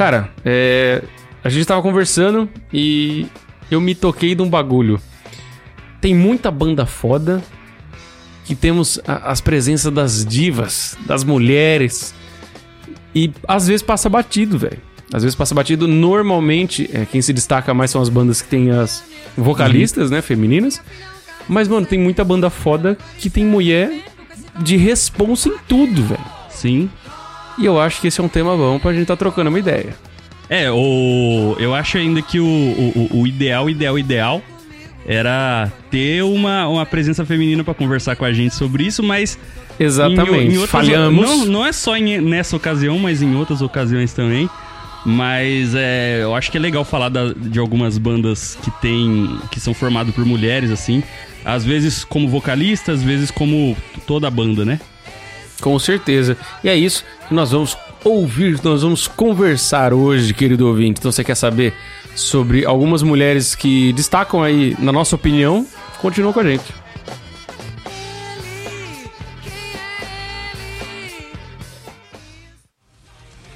Cara, é, a gente tava conversando e eu me toquei de um bagulho. Tem muita banda foda que temos a- as presenças das divas, das mulheres. E às vezes passa batido, velho. Às vezes passa batido. Normalmente, é, quem se destaca mais são as bandas que tem as vocalistas, né, femininas. Mas, mano, tem muita banda foda que tem mulher de responsa em tudo, velho. Sim. E eu acho que esse é um tema bom pra gente tá trocando uma ideia. É, o, eu acho ainda que o, o, o ideal, ideal, ideal era ter uma, uma presença feminina pra conversar com a gente sobre isso, mas Exatamente. Em, em outras- Falhamos. Não, não é só em- nessa ocasião, mas em outras ocasiões também. Mas é, eu acho que é legal falar da- de algumas bandas que tem. que são formadas por mulheres, assim. Às vezes como vocalista, às vezes como toda a banda, né? Com certeza. E é isso que nós vamos ouvir, nós vamos conversar hoje, querido ouvinte. Então você quer saber sobre algumas mulheres que destacam aí, na nossa opinião? Continua com a gente.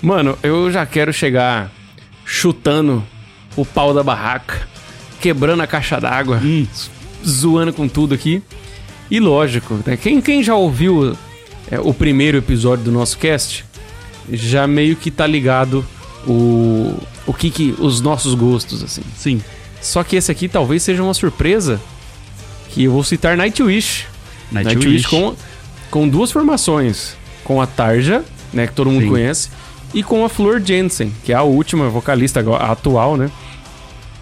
Mano, eu já quero chegar chutando o pau da barraca, quebrando a caixa d'água, zoando com tudo aqui. E lógico, né? Quem, quem já ouviu é, o primeiro episódio do nosso cast já meio que tá ligado o, o que que os nossos gostos assim. Sim. Só que esse aqui talvez seja uma surpresa que eu vou citar Nightwish. Nightwish. com com duas formações, com a Tarja, né, que todo mundo Sim. conhece, e com a Flor Jensen, que é a última vocalista a atual, né?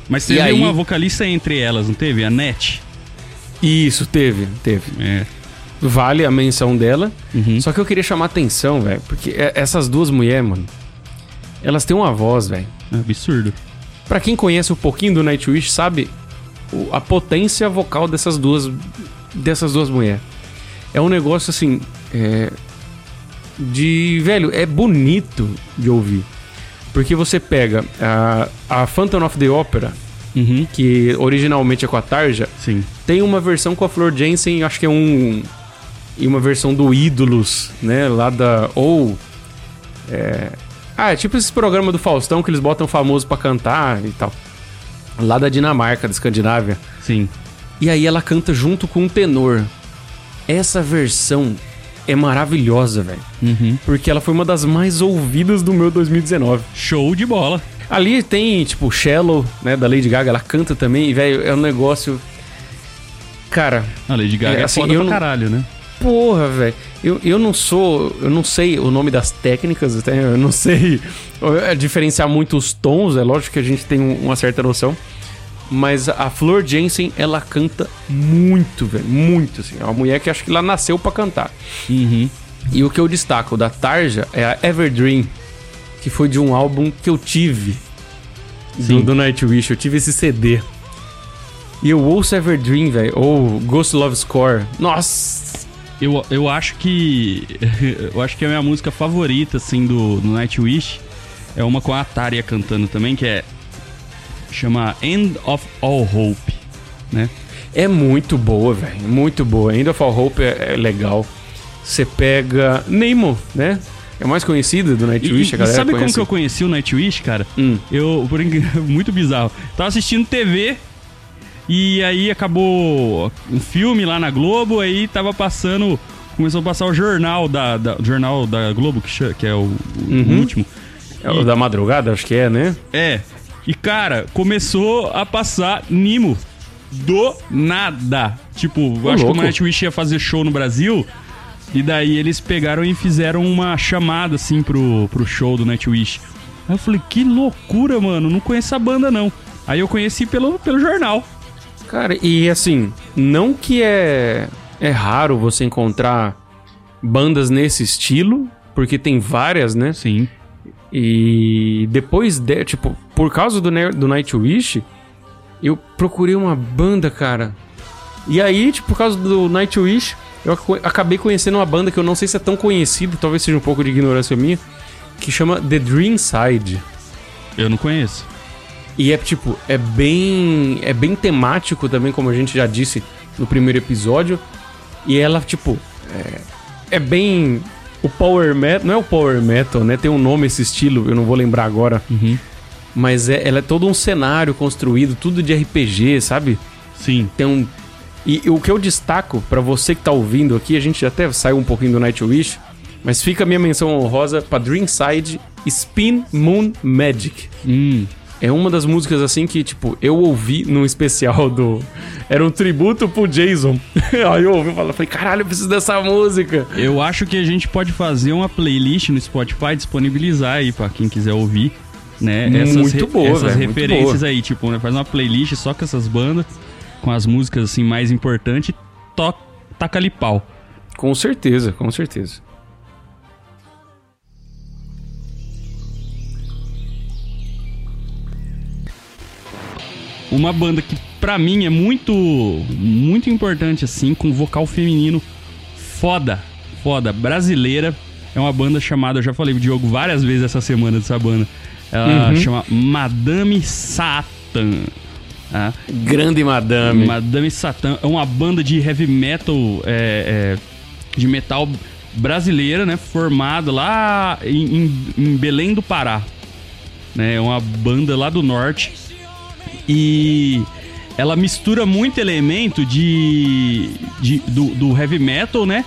Mas teve aí- uma vocalista entre elas, não teve? A Net. Isso, teve, teve. É. Vale a menção dela. Uhum. Só que eu queria chamar atenção, velho, porque é- essas duas mulheres, mano, elas têm uma voz, velho. É absurdo. Pra quem conhece um pouquinho do Nightwish, sabe a potência vocal dessas duas dessas duas mulheres. É um negócio assim, é, de velho, é bonito de ouvir. Porque você pega a, a Phantom of the Opera, Uhum. que originalmente é com a Tarja, Sim. tem uma versão com a Flor Jensen, acho que é um. E uma versão do Ídolos, né? Lá da. Ou. É, ah, é tipo esse programa do Faustão que eles botam famoso pra cantar e tal. Lá da Dinamarca, da Escandinávia. Sim. E aí ela canta junto com um tenor. Essa versão é maravilhosa, velho. Uhum. Porque ela foi uma das mais ouvidas do meu 2019. Show de bola. Ali tem, tipo, Shallow, né, da Lady Gaga, ela canta também, e, velho, é um negócio. Cara, A Lady Gaga É, é, assim, foda eu pra não- caralho, né? Porra, velho. Eu, eu não sou. Eu não sei o nome das técnicas, até, eu não sei eh, diferenciar muito os tons. É lógico que a gente tem um- uma certa noção. Mas a Flor Jensen, ela canta muito, velho. Muito, assim. É uma mulher que acho que ela nasceu pra cantar. Uhum. E o que eu destaco da Tarja é a Everdream, que foi de um álbum que eu tive do, Sim. do Nightwish. Eu tive esse CD. E eu ouço Everdream, velho. Ou Ghost Love Score. Nossa! Eu, eu acho que. eu acho que a minha música favorita, assim, do, do Nightwish é uma com a Ataria cantando também, que é. Chama End of All Hope, né? É muito boa, velho. Muito boa. End of All Hope é, é legal. Você pega Nemo, né? É mais conhecida do Nightwish, e a galera sabe como conhece. que eu conheci o Nightwish, cara? Hum. Eu, por muito bizarro. Tava assistindo TV e aí acabou um filme lá na Globo, aí tava passando, começou a passar o jornal da, da- jornal da Globo que, que é o, o Uhum. último. É o da madrugada, acho que é, né? É. E cara, começou a passar Nimo do nada. Tipo, eu Ô, acho louco. que o Nightwish ia fazer show no Brasil. E daí eles pegaram e fizeram uma chamada assim pro, pro show do Nightwish. Aí eu falei, que loucura, mano. Não conheço a banda, não. Aí eu conheci pelo, pelo jornal. Cara, e assim, não que é, é raro você encontrar bandas nesse estilo, porque tem várias, né? Sim. E depois, de, tipo, por causa do, do Nightwish, eu procurei uma banda, cara. E aí, tipo, por causa do Nightwish, eu acabei conhecendo uma banda que eu não sei se é tão conhecida, talvez seja um pouco de ignorância minha, que chama The Dream Side. Eu não conheço. E é tipo, é bem. É bem temático também, como a gente já disse no primeiro episódio. E ela, tipo, é, é bem o Power Metal. Não é o Power Metal, né? Tem um nome esse estilo, eu não vou lembrar agora. Uhum. Mas é, ela é todo um cenário construído, tudo de RPG, sabe? Sim. Tem um. E, o que eu destaco pra você que tá ouvindo aqui, a gente até saiu um pouquinho do Nightwish, mas fica a minha menção honrosa pra Dreamside Spin Moon Magic. Hum. É uma das músicas assim que, tipo, eu ouvi num especial do. Era um tributo pro Jason. Aí eu ouvi e falei, caralho, eu preciso dessa música. Eu acho que a gente pode fazer uma playlist no Spotify, disponibilizar aí pra quem quiser ouvir, né? Muito boa, essas muito referências boa. aí, tipo, né? Faz uma playlist só com essas bandas, com as músicas assim mais importantes, to taca ali pau. Com certeza, com certeza. Uma banda que pra mim é muito muito importante assim, com vocal feminino foda, foda, brasileira. É uma banda chamada, eu já falei pro Diogo várias vezes essa semana dessa banda. Ela Uhum. chama Madame Satan. tá? Grande madame. Madame Satan é uma banda de heavy metal, é, é, de metal brasileira, né? Formada lá em, em- em Belém do Pará. Né? É uma banda lá do norte. E ela mistura muito elemento de, de- do, do heavy metal, né?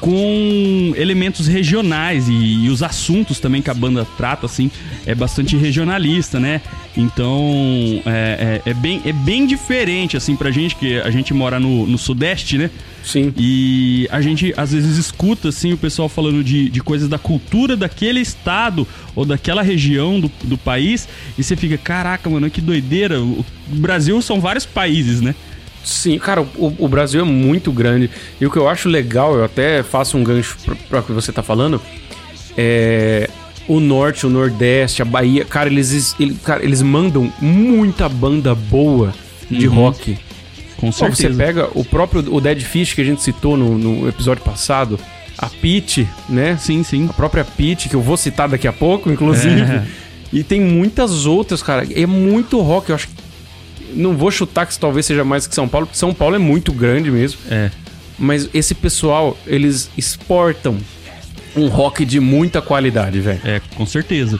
Com elementos regionais e, e os assuntos também que a banda trata, assim, é bastante regionalista, né? Então, é, é- é bem, é bem diferente, assim, pra gente, que a gente mora no, no Sudeste, né? Sim. E a gente às vezes escuta assim o pessoal falando de, de coisas da cultura daquele estado ou daquela região do, do país e você fica, caraca, mano, que doideira. O o Brasil são vários países, né? Sim, cara, o, o Brasil é muito grande. E o que eu acho legal, eu até faço um gancho pra, pra o que você tá falando, é. O norte, o nordeste, a Bahia, cara, eles, ele- cara, eles mandam muita banda boa de Uhum. rock. Com Pô, você certeza. pega o próprio o Dead Fish que a gente citou no, no episódio passado, a Pete, né? Sim, sim. A própria Pete, que eu vou citar daqui a pouco, inclusive. É. E tem muitas outras, cara. É muito rock. Eu acho que. Não vou chutar que talvez seja mais que São Paulo, porque São Paulo é muito grande mesmo. É. Mas esse pessoal, eles exportam um rock de muita qualidade, velho. É, com certeza.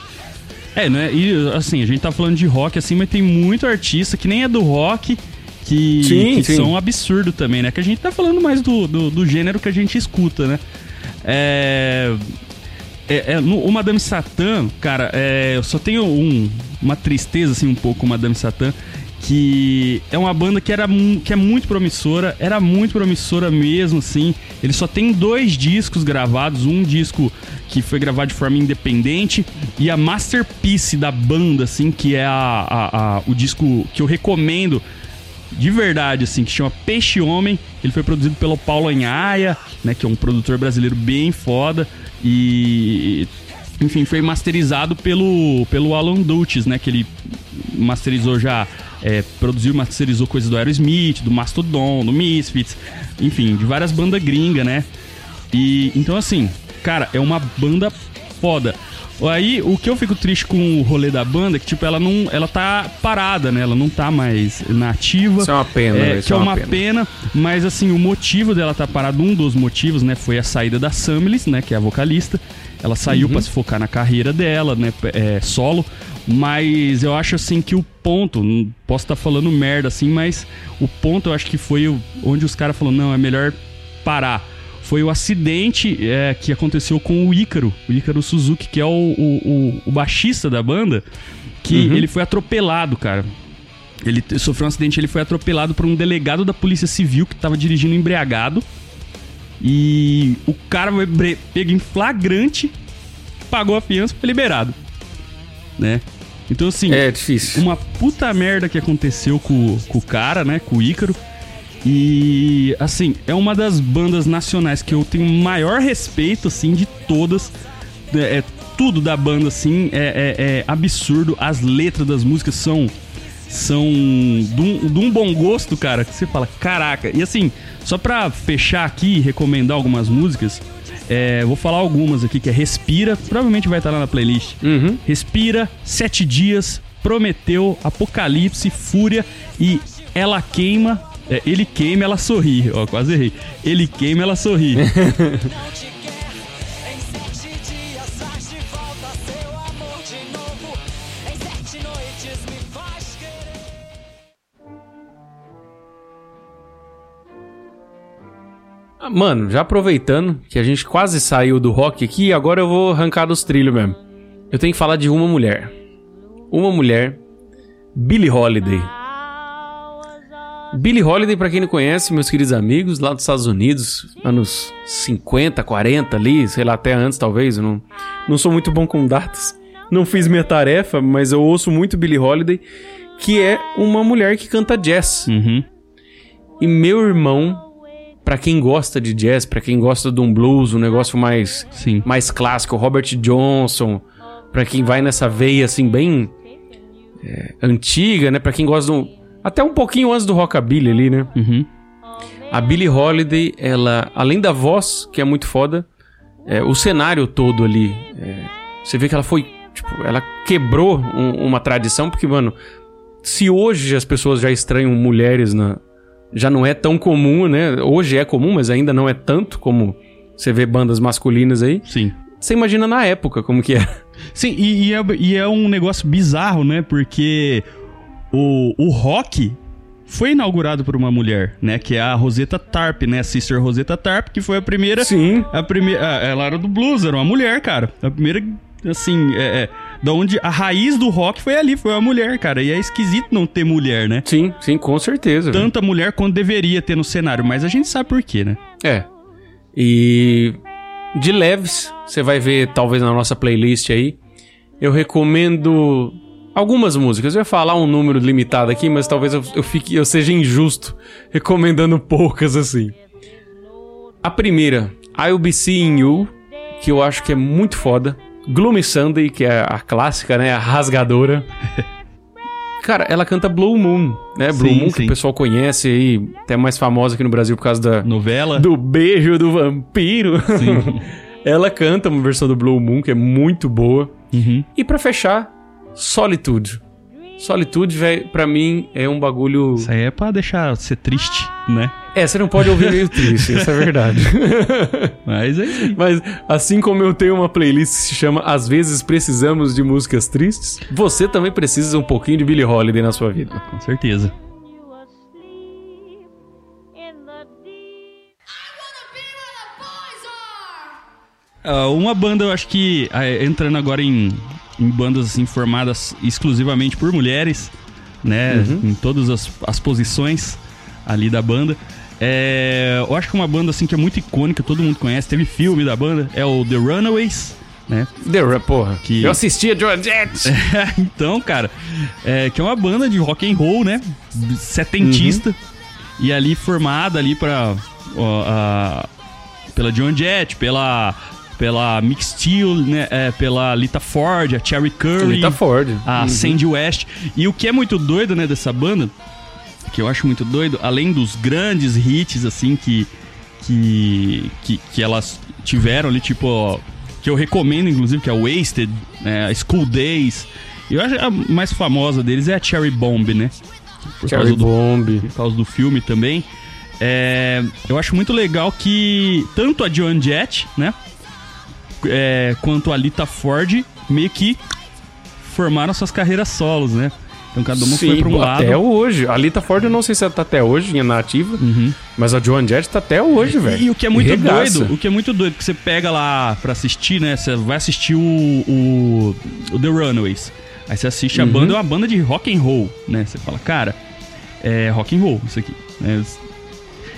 É, né? E assim, a gente tá falando de rock assim, mas tem muito artista que nem é do rock que, Sim, que sim. são um absurdo também, né? Que a gente tá falando mais do, do, do gênero que a gente escuta, né? É. É, é, no, o Madame Satã, cara, é, eu só tenho um- uma tristeza, assim, um pouco com o Madame Satã, que é uma banda que, era, que é muito promissora, era muito promissora mesmo, assim. Ele só tem dois discos gravados, um disco que foi gravado de forma independente e a masterpiece da banda, assim, que é a, a- a- o disco que eu recomendo de verdade, assim, que chama Peixe Homem. Ele foi produzido pelo Paulo Anhaia, né, que é um produtor brasileiro bem foda. E, enfim, foi masterizado pelo, pelo Alan Dutches, né, que ele masterizou já, é, produziu e masterizou coisas do Aerosmith, do Mastodon, do Misfits, enfim, de várias bandas gringas, né. E, então, assim, cara, é uma banda foda. Aí, o que eu fico triste com o rolê da banda é que, tipo, ela não. Ela tá parada, né? Ela não tá mais na ativa. Isso é uma pena, É, isso que é é uma uma pena. Mas, assim, o motivo dela tá parada, um dos motivos, né? Foi a saída da Samilis, né? Que é a vocalista. Ela saiu Uhum. pra se focar na carreira dela, né? É, solo. Mas eu acho, assim, que o ponto. não Posso estar falando merda, assim, mas o ponto eu acho que foi onde os caras falaram: não, é melhor parar foi o acidente é, que aconteceu com o Ícaro, o Ícaro Suzuki, que é o, o, o- o baixista da banda, que Uhum. ele foi atropelado, cara. Ele sofreu um acidente, ele foi atropelado por um delegado da Polícia Civil que tava dirigindo embriagado. E o cara foi pego em flagrante, pagou a fiança e foi liberado. Né? Então, assim, É difícil. uma puta merda que aconteceu com, com o cara, né? Com o Ícaro. E, assim, é uma das bandas nacionais que eu tenho maior respeito, assim, de todas. É, é tudo da banda, assim, é, é- é absurdo. As letras das músicas são. São de um, de um bom gosto, cara, que você fala, caraca. E assim, só pra fechar aqui e recomendar algumas músicas, é, vou falar algumas aqui, que é Respira, provavelmente vai estar lá na playlist. Uhum. Respira, Sete Dias, Prometeu, Apocalipse, Fúria e Ela Queima. é, ele queima, ela sorri. Ó, quase errei. Ele queima, ela sorri. Mano, já aproveitando que a gente quase saiu do rock aqui, agora eu vou arrancar dos trilhos mesmo. Eu tenho que falar de uma mulher. Uma mulher, Billie Holiday. Billie Holiday, pra quem não conhece, meus queridos amigos, lá dos Estados Unidos, anos 50, 40 ali, sei lá, até antes talvez, eu não, não sou muito bom com datas. Não fiz minha tarefa, mas eu ouço muito Billie Holiday, que é uma mulher que canta jazz. Uhum. E meu irmão, pra quem gosta de jazz, pra quem gosta de um blues, um negócio mais Sim. mais clássico, Robert Johnson, pra quem vai nessa veia assim bem é, antiga, né? Pra quem gosta do até um pouquinho antes do rockabilly ali, né? Uhum. A Billie Holiday, ela, além da voz, que é muito foda, é, o cenário todo ali, é, você vê que ela foi, tipo, ela quebrou um- uma tradição, porque, mano, se hoje as pessoas já estranham mulheres na. Já não é tão comum, né? Hoje é comum, mas ainda não é tanto como você vê bandas masculinas aí. Sim. Você imagina na época como que era. Sim, e, e é, e é um negócio bizarro, né? Porque o, o rock foi inaugurado por uma mulher, né? Que é a Rosetta Tarp, né? A Sister Rosetta Tarp, que foi a primeira. Sim. A primeira. Ela era do blues, era uma mulher, cara. A primeira, assim, é, é, da onde a raiz do rock foi ali, foi uma mulher, cara. E é esquisito não ter mulher, né? Sim, sim, com certeza. Tanta mulher quanto deveria ter no cenário, mas a gente sabe por quê, né? É. E de leves, você vai ver talvez na nossa playlist aí. Eu recomendo algumas músicas. Eu ia falar um número limitado aqui, mas talvez eu, eu fique, eu seja injusto recomendando poucas assim. A primeira, I'll Be Seeing You, que eu acho que é muito foda. Gloomy Sunday, que é a clássica, né, a rasgadora. Cara, ela canta Blue Moon, né? Blue Sim, Moon, que sim. o pessoal conhece aí, até mais famosa aqui no Brasil por causa da, Novela. do beijo do vampiro. Sim. Ela canta uma versão do Blue Moon que é muito boa. Uhum. E pra fechar, Solitude. Solitude, velho, pra mim é um bagulho. Isso aí é pra deixar você triste, né? É, você não pode ouvir meio triste, isso é verdade. Mas é isso. Mas assim como eu tenho uma playlist que se chama Às vezes precisamos de músicas tristes, você também precisa um pouquinho de Billie Holiday na sua vida. Com certeza. Ah, uma banda, eu acho que ah, entrando agora em, em bandas assim formadas exclusivamente por mulheres, né? Em todas as, as posições ali da banda. É, eu acho que uma banda assim que é muito icônica, todo mundo conhece, teve filme da banda, é o The Runaways, né? The Ra- porra. Que- Eu assistia Joan Jett. então, cara, é, que é uma banda de rock and roll, né? Setentista. E ali formada ali pra. ó, a- pela John Jett, pela. Pela Mick Steele, né? é, pela Lita Ford, a Cherry Curry, Rita Ford. a Uhum. Sandy West. E o que é muito doido, né, dessa banda, que eu acho muito doido, além dos grandes hits, assim, que, que, que, que elas tiveram ali, tipo, ó, que eu recomendo, inclusive, que é Wasted, a School Days. Eu acho que a mais famosa deles é a Cherry Bomb, né? Por Cherry causa do Bomb. por causa do filme também. É, eu acho muito legal que tanto a Joan Jett, né? é, quanto a Lita Ford meio que formaram suas carreiras solos, né? Então cada uma foi pra um lado. até hoje. A Lita Ford eu não sei se ela tá até hoje na ativa, Uhum. mas a Joan Jett tá até hoje, velho. E, o que é muito regaça. doido, o que é muito doido, que você pega lá pra assistir, né? Você vai assistir o, o, o The Runaways. Aí você assiste a Uhum. banda, é uma banda de rock and roll, né? Você fala, cara, é rock and roll isso aqui. né?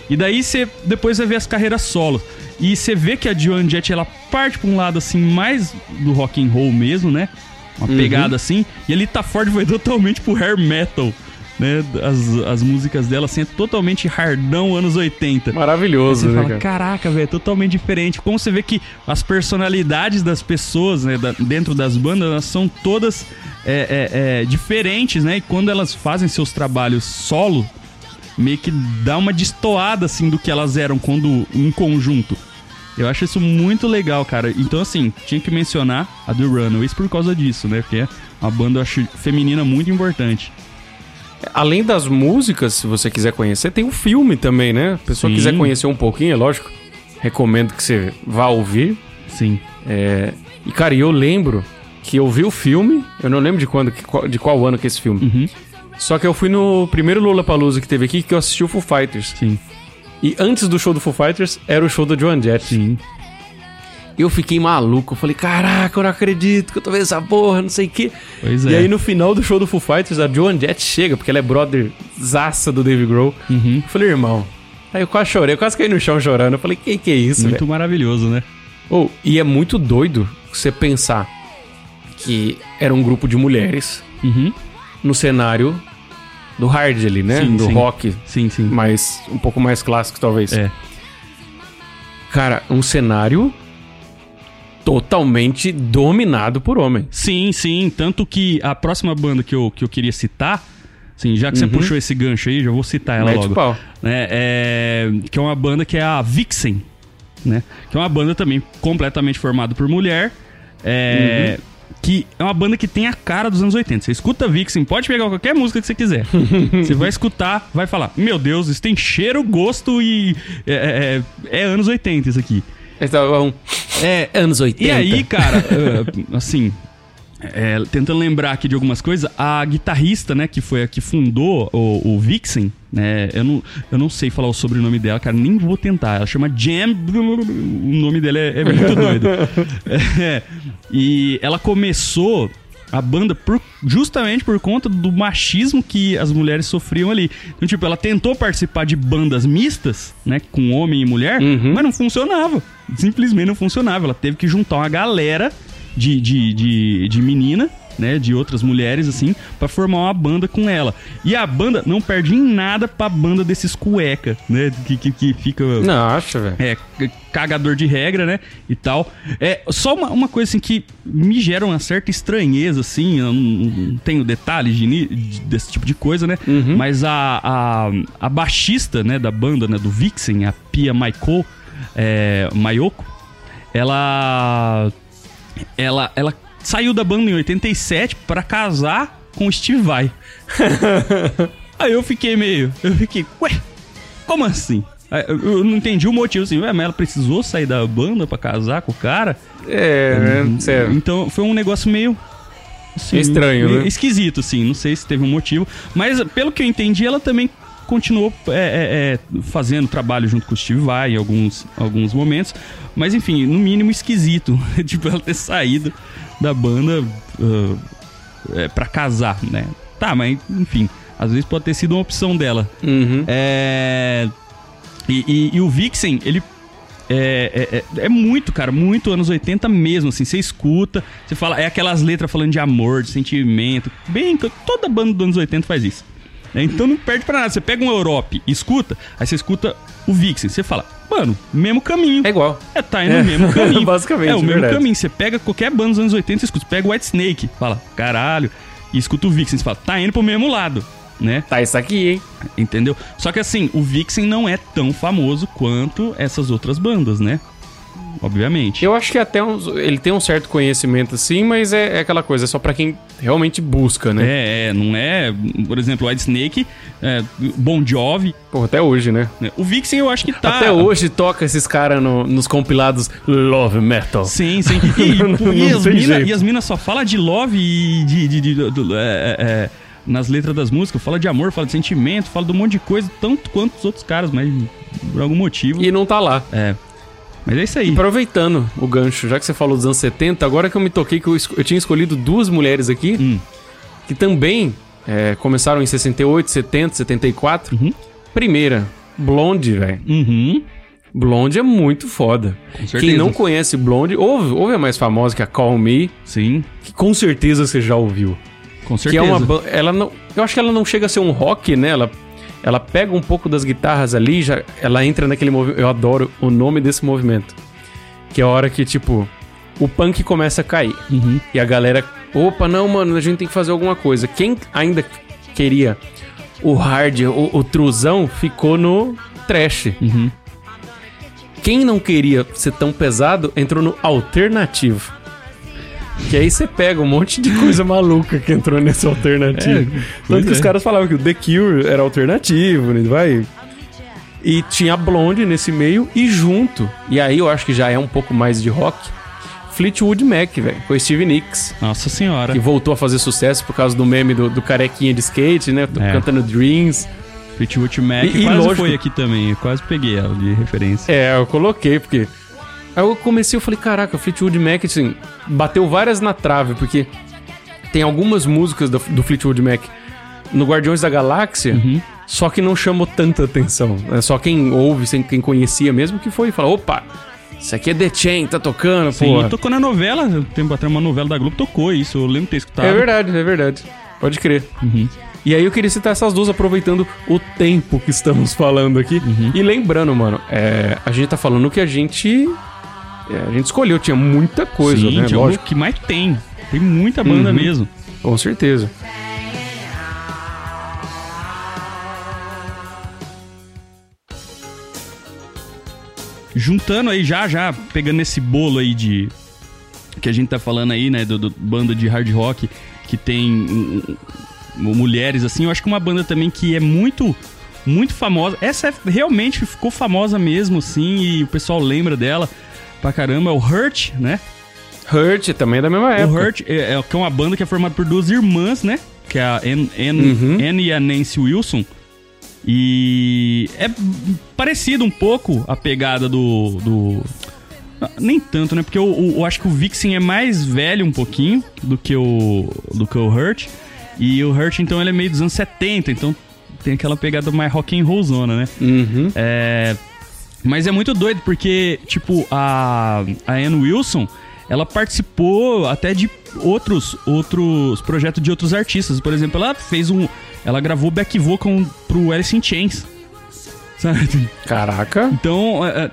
E daí você depois você vê as carreiras solos. E você vê que a Joan Jett ela parte pra um lado assim mais do rock and roll mesmo, né? Uma Uhum. pegada assim. E a Lita Ford foi totalmente pro hair metal. Né? As, as músicas dela assim é totalmente hardão anos 80. Maravilhoso, Você né, fala, cara? caraca, velho, é totalmente diferente. Como você vê que as personalidades das pessoas né, da- dentro das bandas elas são todas é, é, é, diferentes, né? E quando elas fazem seus trabalhos solo, meio que dá uma destoada, assim, do que elas eram quando em conjunto. Eu acho isso muito legal, cara. Então, assim, tinha que mencionar a The Runaways por causa disso, né? Porque é uma banda, eu acho, feminina muito importante. Além das músicas, se você quiser conhecer, tem um filme também, né? A pessoa Sim. quiser conhecer um pouquinho, é lógico. Recomendo que você vá ouvir. Sim. É, E, cara, eu lembro que eu vi o filme, eu não lembro de quando, de qual ano que é esse filme. Uhum. Só que eu fui no primeiro Lula Palusa que teve aqui que eu assisti o Foo Fighters. Sim. E antes do show do Foo Fighters, era o show do Joan Jett. Sim. Eu fiquei maluco. Eu falei, caraca, eu não acredito que eu tô vendo essa porra, não sei o quê. Pois E é. aí no final do show do Foo Fighters, a Joan Jett chega, porque ela é brother zaça do Dave Grohl. Uhum. Eu falei, irmão. Aí eu quase chorei, eu quase caí no chão chorando. Eu falei, que que é isso, Muito velho? maravilhoso, né? Oh, e é muito doido você pensar que era um grupo de mulheres Uhum. no cenário do hard ali, né? Sim, do sim. rock, Sim, sim. mais um pouco mais clássico talvez. É. Cara, um cenário totalmente dominado por homem. Sim, sim. Tanto que a próxima banda que eu, que eu queria citar, assim, já que você puxou esse gancho aí, já vou citar ela Mete logo. o pau. Né, é, que é uma banda que é a Vixen, né? Que é uma banda também completamente formada por mulher. É, Que é uma banda que tem a cara dos anos 80. Você escuta Vixen, pode pegar qualquer música que você quiser. você vai escutar, vai falar: Meu Deus, isso tem cheiro, gosto e. É, é- é anos 80 isso aqui. Então, É, anos 80. e aí, cara, eh, assim, é, tentando lembrar aqui de algumas coisas, a guitarrista, né, que foi a que fundou o, o Vixen, né, eu não, eu não sei falar o sobrenome dela, cara, nem vou tentar. Ela chama Jam, o nome dela é, é muito doido. É, e ela começou a banda por- justamente por conta do machismo que as mulheres sofriam ali. Então, tipo, ela tentou participar de bandas mistas, né, com homem e mulher, Uhum. mas não funcionava. Simplesmente não funcionava. Ela teve que juntar uma galera de, de, de, de menina, né, de outras mulheres, assim, pra formar uma banda com ela. E a banda não perde em nada pra banda desses cueca, né, que, que, que fica... Não, acha, velho. É, cagador de regra, né? E tal. É, só uma, uma coisa assim que me gera uma certa estranheza, assim. Eu não, não tenho detalhes de de- desse tipo de coisa, né? Mas a, a, a baixista, né, da banda, né, do Vixen, a Pia Maiko, é, Mayoko, ela. Ela. Ela saiu da banda em 87 pra casar com o Steve Vai. Aí eu fiquei meio. Eu fiquei, ué, como assim? Eu não entendi o motivo assim, ué, mas ela precisou sair da banda pra casar com o cara? É, né? Sério. Então foi um negócio meio. assim, Estranho, meio né? Esquisito, assim. Não sei se teve um motivo. Mas pelo que eu entendi, ela também continuou é, é, é, fazendo trabalho junto com o Steve Vai em alguns, alguns momentos. Mas enfim, no mínimo esquisito. tipo, ela ter saído da banda ah, é, pra casar, né? Tá, mas enfim. Às vezes pode ter sido uma opção dela. Uhum. É. E, e- e o Vixen, ele. É, é- é- é muito, cara, muito anos 80 mesmo, assim, você escuta, você fala, é aquelas letras falando de amor, de sentimento, bem, toda banda dos anos 80 faz isso. É, então não perde pra nada, você pega um Europe e escuta, aí você escuta o Vixen, você fala, mano, mesmo caminho. É igual. É, tá indo É. no mesmo caminho. Basicamente, É o mesmo verdade. caminho. Você pega qualquer banda dos anos 80, você escuta. Pega o White Snake, fala, caralho. E escuta o Vixen, você fala, tá indo pro mesmo lado, né? Tá isso aqui, hein? Entendeu? Só que assim, o Vixen não é tão famoso quanto essas outras bandas, né? Obviamente. Eu acho que até uns, ele tem um certo conhecimento, assim, mas é, é aquela coisa, é só pra quem realmente busca, né? É, é, não é. Por exemplo, o White Snake, é, Bon Jovi. Pô, até hoje, né? né? O Vixen eu acho que tá. Até hoje toca esses caras no- nos compilados Love Metal. Sim, sim. E, Não e as mina- e as minas só falam de love e de. de- de- do- é, é, é, nas letras das músicas, fala de amor, fala de sentimento, fala de um monte de coisa, tanto quanto os outros caras, mas por algum motivo. E não tá lá. É. Mas é isso aí. Aproveitando o gancho, já que você falou dos anos 70, agora que eu me toquei que eu, eu tinha escolhido duas mulheres aqui, Hum. que também é, começaram em 68, 70, 74. Uhum. Primeira, Blonde, velho. Uhum. Blonde é muito foda. Quem não conhece Blonde, ouve, ouve a mais famosa, que é a Call Me, Sim, que com certeza você já ouviu. com Que certeza. é uma ela não, eu acho que ela não chega a ser um rock, né? Ela, ela pega um pouco das guitarras ali, já ela entra naquele movimento. Eu adoro o nome desse movimento. Que é a hora que tipo o punk começa a cair. Uhum. E a galera, opa, não, mano, a gente tem que fazer alguma coisa. Quem ainda queria o hard, o, o truzão, ficou no trash. Uhum. Quem não queria ser tão pesado, entrou no alternativo. Que aí você pega um monte de coisa maluca que entrou nesse alternativo. É, Tanto que os é. caras falavam que o The Cure era alternativo, né? Vai. E tinha Blonde nesse meio e junto. E aí eu acho que já é um pouco mais de rock. Fleetwood Mac, velho, com o Steve Nicks. Nossa senhora. Que voltou a fazer sucesso por causa do meme do, do carequinha de skate, né? É. Cantando Dreams. Fleetwood Mac E- e quase lógico- foi aqui também. Eu quase peguei ela de referência. É, eu coloquei, porque. Aí eu comecei, eu falei, caraca, Fleetwood Mac, assim, bateu várias na trave, porque tem algumas músicas do, do Fleetwood Mac no Guardiões da Galáxia, Uhum. só que não chamou tanta atenção. É só quem ouve, quem conhecia mesmo, que foi e falou, opa, isso aqui é The Chain, tá tocando, Sim, pô. tocou na novela, tempo atrás, uma novela da Globo tocou isso. Eu lembro de ter escutado. É verdade, é verdade. Pode crer. Uhum. E aí eu queria citar essas duas, aproveitando o tempo que estamos falando aqui. Uhum. E lembrando, mano, é, a gente tá falando que a gente. É, a gente escolheu, tinha muita coisa, Sim, né? tinha Lógico, o que mais tem. Tem muita banda Uhum. mesmo. com certeza. Juntando aí já, já, pegando esse bolo aí de. Que a gente tá falando aí, né? Do, do banda de hard rock que tem mulheres assim. Eu acho que uma banda também que é muito. Muito famosa. Essa é- realmente ficou famosa mesmo, sim, e o pessoal lembra dela pra caramba. É o Hurt, né? Hurt também é da mesma O época. Hurt é, é que é uma banda que é formada por duas irmãs, né? Que é a Anne, Anne, Uhum. Anne e a Nancy Wilson. E é parecido um pouco a pegada do. do... Nem tanto, né? Porque eu, eu- eu acho que o Vixen é mais velho um pouquinho do que o, do que o Hurt. E o Hurt, então, ele é meio dos anos 70, então tem aquela pegada mais rock and roll zona, né? Uhum. É, mas é muito doido, porque, tipo, a, a Anne Wilson, ela participou até de outros, outros projetos de outros artistas. Por exemplo, ela fez um. Ela gravou back vocal pro Alice in Chains. Sabe? Caraca. Então, é,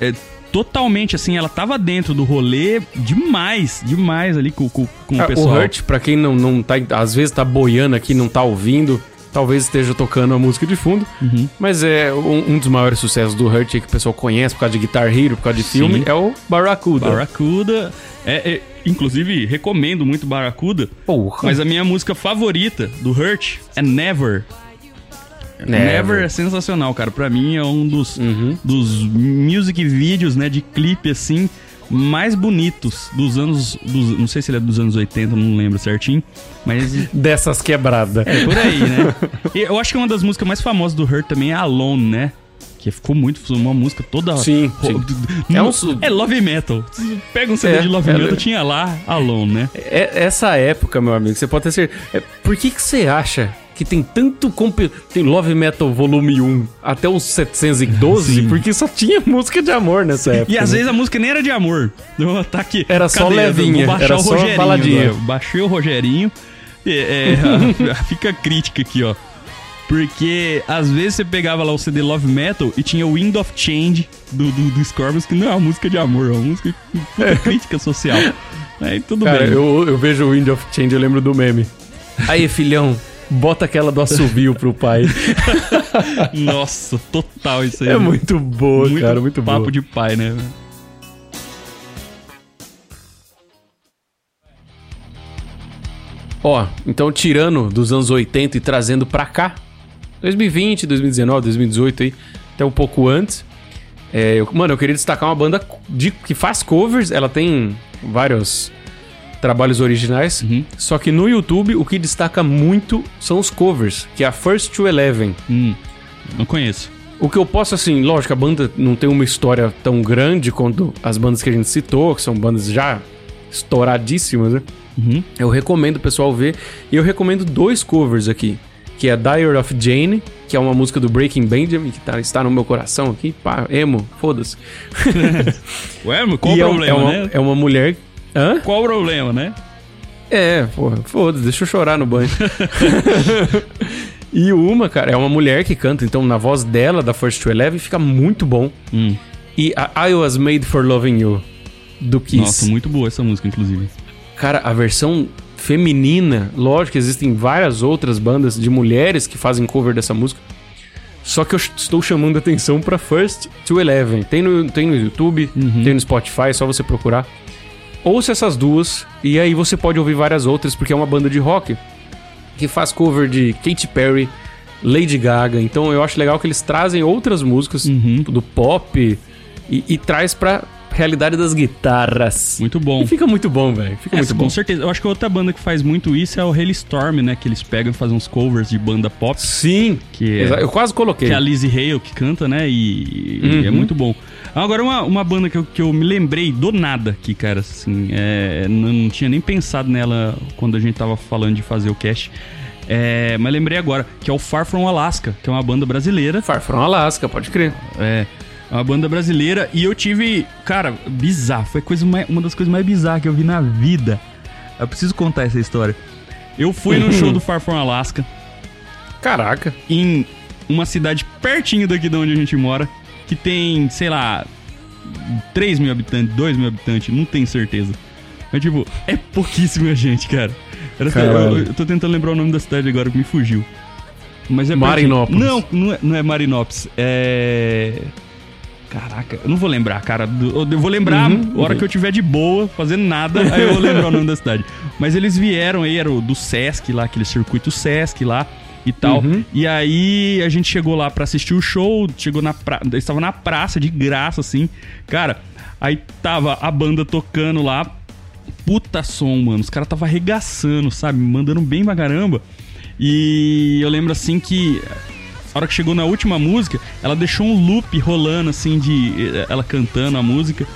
é- é totalmente assim, ela tava dentro do rolê demais, demais ali com, com, com Ah, o pessoal. O Hurt, pra quem não, não tá. Às vezes tá boiando aqui, não tá ouvindo. Talvez esteja tocando a música de fundo. Uhum. Mas é um, um dos maiores sucessos do Hurt que o pessoal conhece por causa de Guitar Hero, por causa de Sim. filme, é o Barracuda. Barracuda. É, é- inclusive, recomendo muito Barracuda. Porra. Mas a minha música favorita do Hurt é Never. Never. Never, é sensacional, cara. Pra mim é um dos, Uhum. dos music vídeos, né, de clipe assim, mais bonitos dos anos. Dos, não sei se ele é dos anos 80, não lembro certinho. Mas Dessas quebradas. é por aí, né? Eu acho que uma das músicas mais famosas do Hurt também é Alone, né? Que ficou muito. Uma música toda. Sim, sim. É, É um- é Love Metal. Pega um CD É, de Love é- Metal, tinha lá Alone, né? É- essa época, meu amigo, você pode ter certeza. É, por que, que você acha que tem tanto. compi- Tem Love Metal Volume 1 até os 712? Sim. Porque só tinha música de amor nessa época. E às né? vezes a música nem era de amor. Deu um ataque. Era só Cadê? levinha, era o só Rogerinho baladinha. Baixei o Rogerinho. É, é, fica a crítica aqui, ó. Porque às vezes você pegava lá o CD Love Metal e tinha o Wind of Change do, do, do Scorpions, que não é uma música de amor, é uma música com puta crítica social. Aí tudo Cara, bem. eu, eu vejo o Wind of Change, eu lembro do meme. Aí, filhão, bota aquela do assovio pro pai. Nossa, total isso aí. É muito boa, muito cara, muito papo boa. de pai, né? Ó, então tirando dos anos 80 e trazendo pra cá, 2020, 2019, 2018 aí, até um pouco antes. é, eu- mano, eu queria destacar uma banda de- que faz covers, ela tem vários trabalhos originais, Uhum. só que no YouTube o que destaca muito são os covers, que é a First to Eleven. Hum, não conheço. O que eu posso, assim, lógico, a banda não tem uma história tão grande quanto as bandas que a gente citou, que são bandas já estouradíssimas, né? Uhum. Eu recomendo o pessoal ver. E eu recomendo dois covers aqui. Que é Diary of Jane, que é uma música do Breaking Benjamin, que tá- está no meu coração aqui. Pá, emo, foda-se. Ué, mas qual o é, problema, é uma, né? é uma mulher... Hã? Qual o problema, né? É, porra, foda-se, deixa eu chorar no banho. e uma, cara, é uma mulher que canta, então na voz dela, da First to Eleven, fica muito bom. Hum. E a I Was Made for Loving You, do Kiss. Nossa, muito boa essa música, inclusive. Cara, a versão feminina, lógico que existem várias outras bandas de mulheres que fazem cover dessa música. Só que eu estou chamando atenção pra First to Eleven. Tem no, tem no YouTube, Uhum. tem no Spotify, é só você procurar. Ouça essas duas e aí você pode ouvir várias outras, porque é uma banda de rock que faz cover de Katy Perry, Lady Gaga. Então eu acho legal que eles trazem outras músicas Uhum. do pop e, e traz pra realidade das guitarras. Muito bom. E fica muito bom, velho. Fica É, muito com bom. certeza. Eu acho que outra banda que faz muito isso é o Hailstorm, né? Que eles pegam e fazem uns covers de banda pop. Sim. Que é, Eu quase coloquei. que é a Lizzie Hale que canta, né? E, e é Uhum. muito bom. Agora, uma, uma banda que eu, que eu me lembrei do nada aqui, cara, assim, é, não, não tinha nem pensado nela quando a gente tava falando de fazer o cast. É, mas lembrei agora, que é o Far From Alaska, que é uma banda brasileira. Far From Alaska, pode crer. É, uma banda brasileira. E eu tive, cara, bizarro. Foi coisa mais- uma das coisas mais bizarras que eu vi na vida. Eu preciso contar essa história. Eu fui no show do Far From Alaska Caraca. em uma cidade pertinho daqui de onde a gente mora, que tem, sei lá, 3 mil habitantes, 2 mil habitantes, não tenho certeza. Mas, tipo, é pouquíssima gente, cara. Era- eu, eu tô tentando lembrar o nome da cidade agora, que me fugiu. Mas é. Marinópolis. Não, não é, não é Marinópolis. É. Caraca, eu não vou lembrar, cara. Eu vou lembrar Uhum, a hora ok. que eu tiver de boa, fazendo nada, aí eu vou lembrar o nome da cidade. Mas eles vieram aí, era o do Sesc lá, aquele circuito Sesc lá e tal. Uhum. E aí a gente chegou lá pra assistir o show, chegou na praça, estava na praça de graça, assim. Cara, aí tava a banda tocando lá, puta som, mano. Os caras tava arregaçando, sabe? Mandando bem pra caramba. E eu lembro assim que a hora que chegou na última música, ela deixou um loop rolando, assim, de eh, ela cantando a música.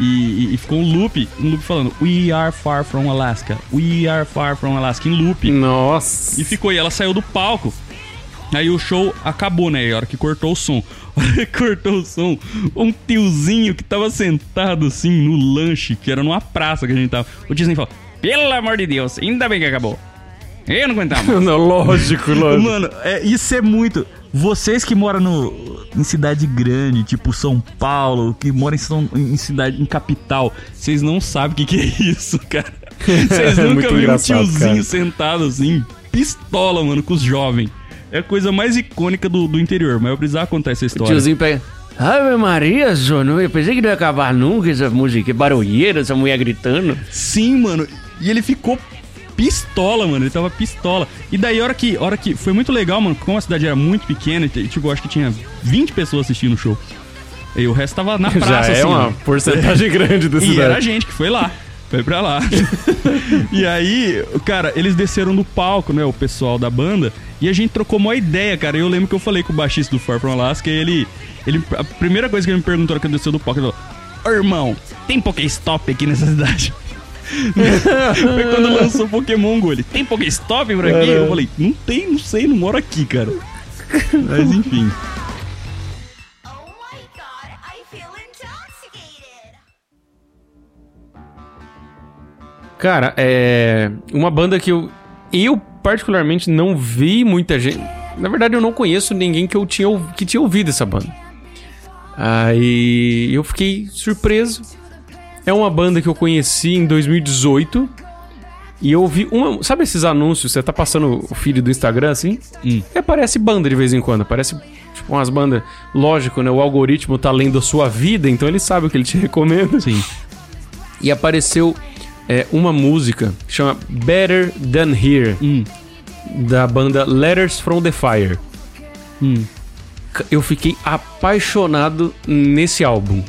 E, e- e ficou um loop, um loop falando We are far from Alaska, we are far from Alaska, em loop. Nossa. E ficou, e ela saiu do palco. Aí o show acabou, né? E a hora que cortou o som. Cortou o som, um tiozinho que tava sentado assim no lanche, que era numa praça que a gente tava. O tiozinho falou: Pelo amor de Deus, ainda bem que acabou. Eu não aguentava. Não, lógico, lógico. Mano, é, isso é muito. Vocês que moram no, em cidade grande, tipo São Paulo, que moram em, São- em cidade, em capital, vocês não sabem o que, que é isso, cara. Vocês É nunca viram um tiozinho cara. sentado assim, pistola, mano, com os jovens. É a coisa mais icônica do, do interior, mas eu precisava contar essa O história. tiozinho pega. Ave Maria, Sono, eu pensei que não ia acabar nunca essa música barulheira, essa mulher gritando. Sim, mano. E ele ficou pistola, mano. Ele tava pistola. E daí, hora que, hora que. Foi muito legal, mano. Como a cidade era muito pequena, e, tipo, eu acho que tinha 20 pessoas assistindo o show. E o resto tava na praça, Já é assim. uma ó. porcentagem grande da E cidade. era a gente que foi lá. Foi pra lá. e aí, cara, eles desceram do palco, né? O pessoal da banda. E a gente trocou uma ideia, cara. Eu lembro que eu falei com o baixista do Far From Alaska. E ele, ele. A primeira coisa que ele me perguntou na hora que desceu do palco, ele falou: Ô irmão, tem Pokéstop aqui nessa cidade? Foi quando lançou Pokémon Go. Ele tem Pokéstop por aqui? Eu falei: Não tem, não sei, não moro aqui, cara. Mas enfim. Cara, é. Uma banda que eu. Eu, particularmente, não vi muita gente. Na verdade, eu não conheço ninguém que eu tinha, que tinha ouvido essa banda. Aí eu fiquei surpreso. É uma banda que eu conheci em 2018. E eu vi uma. Sabe esses anúncios? Você tá passando o feed do Instagram assim? Hum. E aparece banda de vez em quando. Aparece tipo umas bandas. Lógico, né? O algoritmo tá lendo a sua vida, então ele sabe o que ele te recomenda. Sim. E apareceu é, uma música que chama Better Than Here, Hum. da banda Letters from the Fire. Hum. Eu fiquei apaixonado nesse álbum.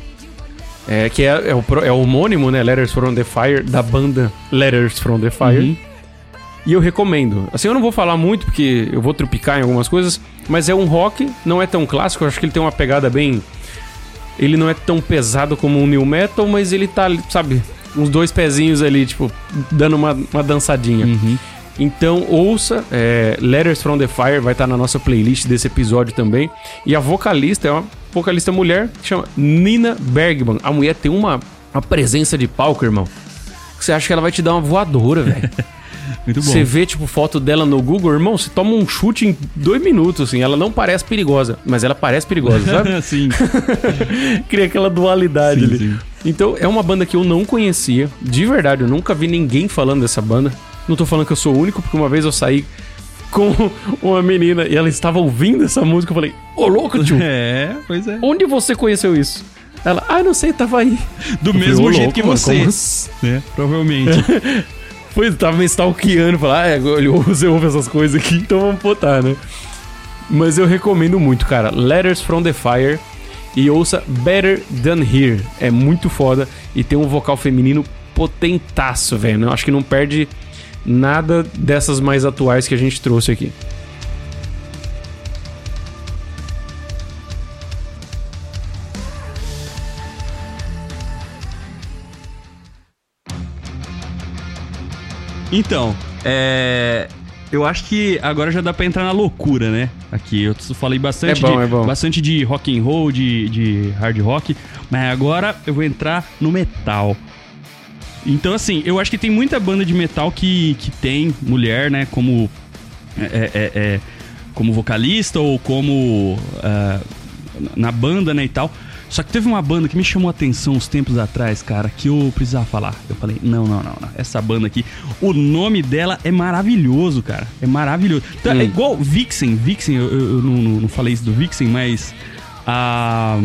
É, que é, é o, é o homônimo, né? Letters from the Fire, da banda Letters from the Fire. Uhum. E eu recomendo. Assim, eu não vou falar muito, porque eu vou trupicar em algumas coisas, mas é um rock, não é tão clássico, eu acho que ele tem uma pegada bem. Ele não é tão pesado como um new metal, mas ele tá, sabe, uns dois pezinhos ali, tipo, dando uma, uma dançadinha. Uhum. Então ouça, é, Letters from the Fire vai estar na nossa playlist desse episódio também. E a vocalista é uma vocalista mulher que chama Nina Bergman. A mulher tem uma, uma presença de palco, irmão. Que você acha que ela vai te dar uma voadora, velho. Muito bom. Você vê, tipo, foto dela no Google, irmão, você toma um chute em dois minutos, assim. Ela não parece perigosa, mas ela parece perigosa, sabe? Sim. Cria aquela dualidade Sim, ali. sim. Então, é uma banda que eu não conhecia. De verdade, eu nunca vi ninguém falando dessa banda. Não tô falando que eu sou o único, porque uma vez eu saí com uma menina e ela estava ouvindo essa música. Eu falei, ô louco, tio, É, pois é. onde você conheceu isso? Ela, ah, não sei, tava aí. Do Eu falei, mesmo "Ô, jeito louco, que você. como assim?" né? Provavelmente. Foi, tava me stalkeando, falar, ah, você ouve essas coisas aqui, então vamos botar, né? Mas eu recomendo muito, cara. Letters from the Fire. e ouça Better Than Here. É muito foda e tem um vocal feminino potentaço, velho. Eu Acho que não perde nada dessas mais atuais que a gente trouxe aqui. Então, é. Eu acho que agora já dá pra entrar na loucura, né? Aqui, eu falei bastante, É bom, de, é bom. bastante de rock and roll, de, de hard rock, mas agora eu vou entrar no metal. Então, assim, eu acho que tem muita banda de metal que, que tem mulher, né? Como, é, é, é, como vocalista ou como ah, na banda, né? E tal. Só que teve uma banda que me chamou a atenção uns tempos atrás, cara, que eu precisava falar. Eu falei, não, não, não, não. Essa banda aqui, o nome dela é maravilhoso, cara. É maravilhoso. Então, Hum. É igual Vixen. Vixen, eu, eu- eu não, não- não falei isso do Vixen, mas a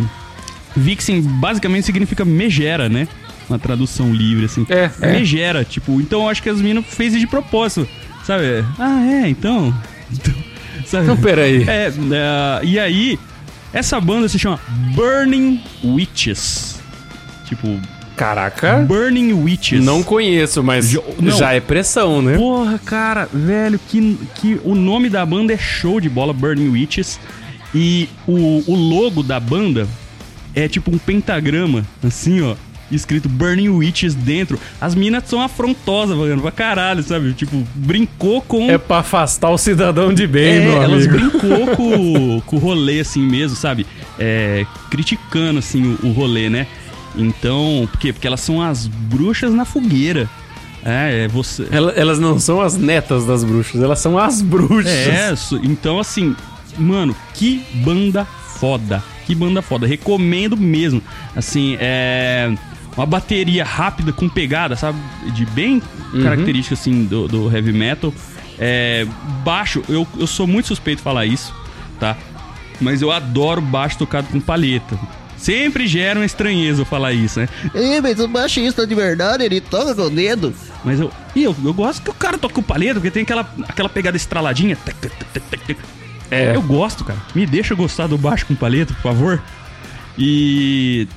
Vixen basicamente significa megera, né? Uma tradução livre, assim. É, é. Megera, tipo. Então eu acho que as meninas fez de propósito, sabe? Ah, é, então. então sabe? Então, peraí. É, é, e aí, essa banda se chama Burning Witches. Tipo, Caraca, Burning Witches. não conheço, mas Jo- não. já é pressão, né? Porra, cara, velho, que, que o nome da banda é show de bola, Burning Witches. E o, o logo da banda é tipo um pentagrama, assim, ó. Escrito Burning Witches dentro. As minas são afrontosas, mano, pra caralho, sabe? Tipo, brincou com. É pra afastar o cidadão de bem, É, meu elas amigo. brincou com, com o rolê assim mesmo, sabe? É, criticando assim o, o rolê, né? Então, por quê? Porque elas são as bruxas na fogueira. É, é você. Ela- Elas não são as netas das bruxas, elas são as bruxas. É, então assim, mano, que banda foda. Que banda foda. Recomendo mesmo. Assim, é. Uma bateria rápida com pegada, sabe? De bem característica, assim, do, do heavy metal. É, baixo, eu, eu sou muito suspeito de falar isso, tá? Mas eu adoro baixo tocado com palheta. Sempre gera uma estranheza eu falar isso, né? Ih, mas o baixista de verdade, ele toca com o dedo. Mas eu, e eu, eu gosto que o cara toque com palheta, porque tem aquela, aquela pegada estraladinha. É. Eu gosto, cara. Me deixa gostar do baixo com palheta, por favor. E.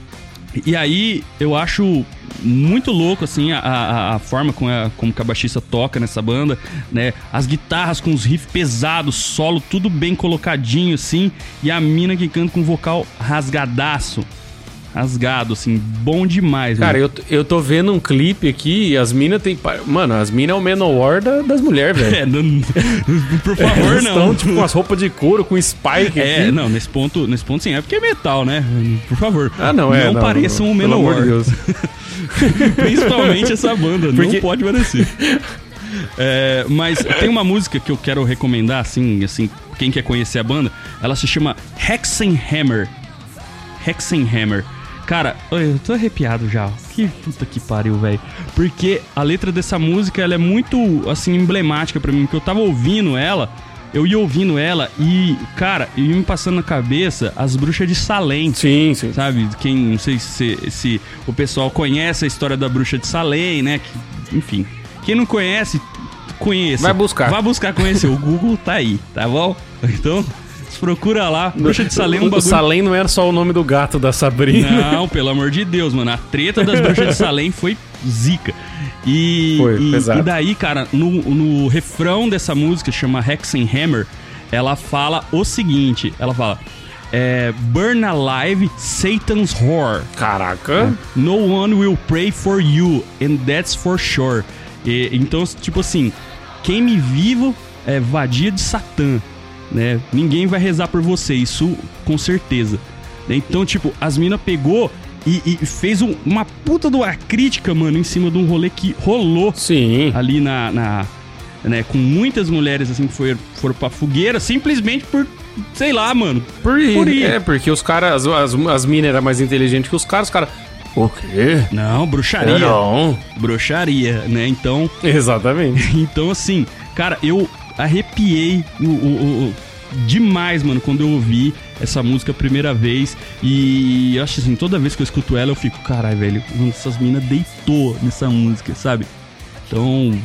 E aí, eu acho muito louco, assim, a, a, a forma como, a, como que a baixista toca nessa banda, né? As guitarras com os riffs pesados, solo, tudo bem colocadinho, assim. E a mina que canta com vocal rasgadaço. Rasgado, assim, bom demais, Cara, mano. eu, eu tô vendo um clipe aqui e as minas tem. Mano, as minas é o Manowar da, das mulheres, velho. É, não, por favor, Elas não. estão, tipo, com as roupas de couro, com spike É, aqui. não, nesse ponto, nesse ponto sim, é porque é metal, né? Por favor. Ah, não, é. Não, pareçam um pelo amor Menor. de Deus. Principalmente essa banda, Porque- não pode parecer. É, mas tem uma música que eu quero recomendar, assim, assim, quem quer conhecer a banda, ela se chama Hexenhammer. Hexenhammer. Cara, eu tô arrepiado já. Que puta que pariu, velho. Porque a letra dessa música, ela é muito, assim, emblemática pra mim. Porque eu tava ouvindo ela, eu ia ouvindo ela e, cara, ia me passando na cabeça as bruxas de Salem. Sim, sim. Sabe? Quem, não sei se, se o pessoal conhece a história da bruxa de Salem, né? Que- enfim. Quem não conhece, conheça. Vai buscar. Vai buscar conhecer. o Google tá aí, tá bom? Então, procura lá. Bruxa de Salem é um bagulho. Salem não era só o nome do gato da Sabrina. Não, pelo amor de Deus, mano. A treta das bruxas de Salem foi zica. E, Foi, e, pesado. e daí, cara, no, no refrão dessa música, chama Hexenhammer, ela fala o seguinte: ela fala. É, Burn alive Satan's whore. Caraca. No one will pray for you, and that's for sure. E, então, tipo assim, queime vivo é vadia de Satã, né? Ninguém vai rezar por você, isso com certeza. Né? Então, tipo, as minas pegou e, e fez um- uma puta de uma crítica, mano, em cima de um rolê que rolou Sim. ali na. na- né, com muitas mulheres assim que foram, foram pra fogueira simplesmente por, sei lá, mano. Por ir. Por ir. É, porque os caras, as, as, as minas eram mais inteligentes que os caras, os caras. O quê? Não, bruxaria. Não. Bruxaria, né? Então, Exatamente. Então, assim, cara, eu arrepiei o, o, o demais, mano, quando eu ouvi essa música a primeira vez. E eu acho assim, toda vez que eu escuto ela, eu fico, caralho, velho, essas minas deitou nessa música, sabe? Então,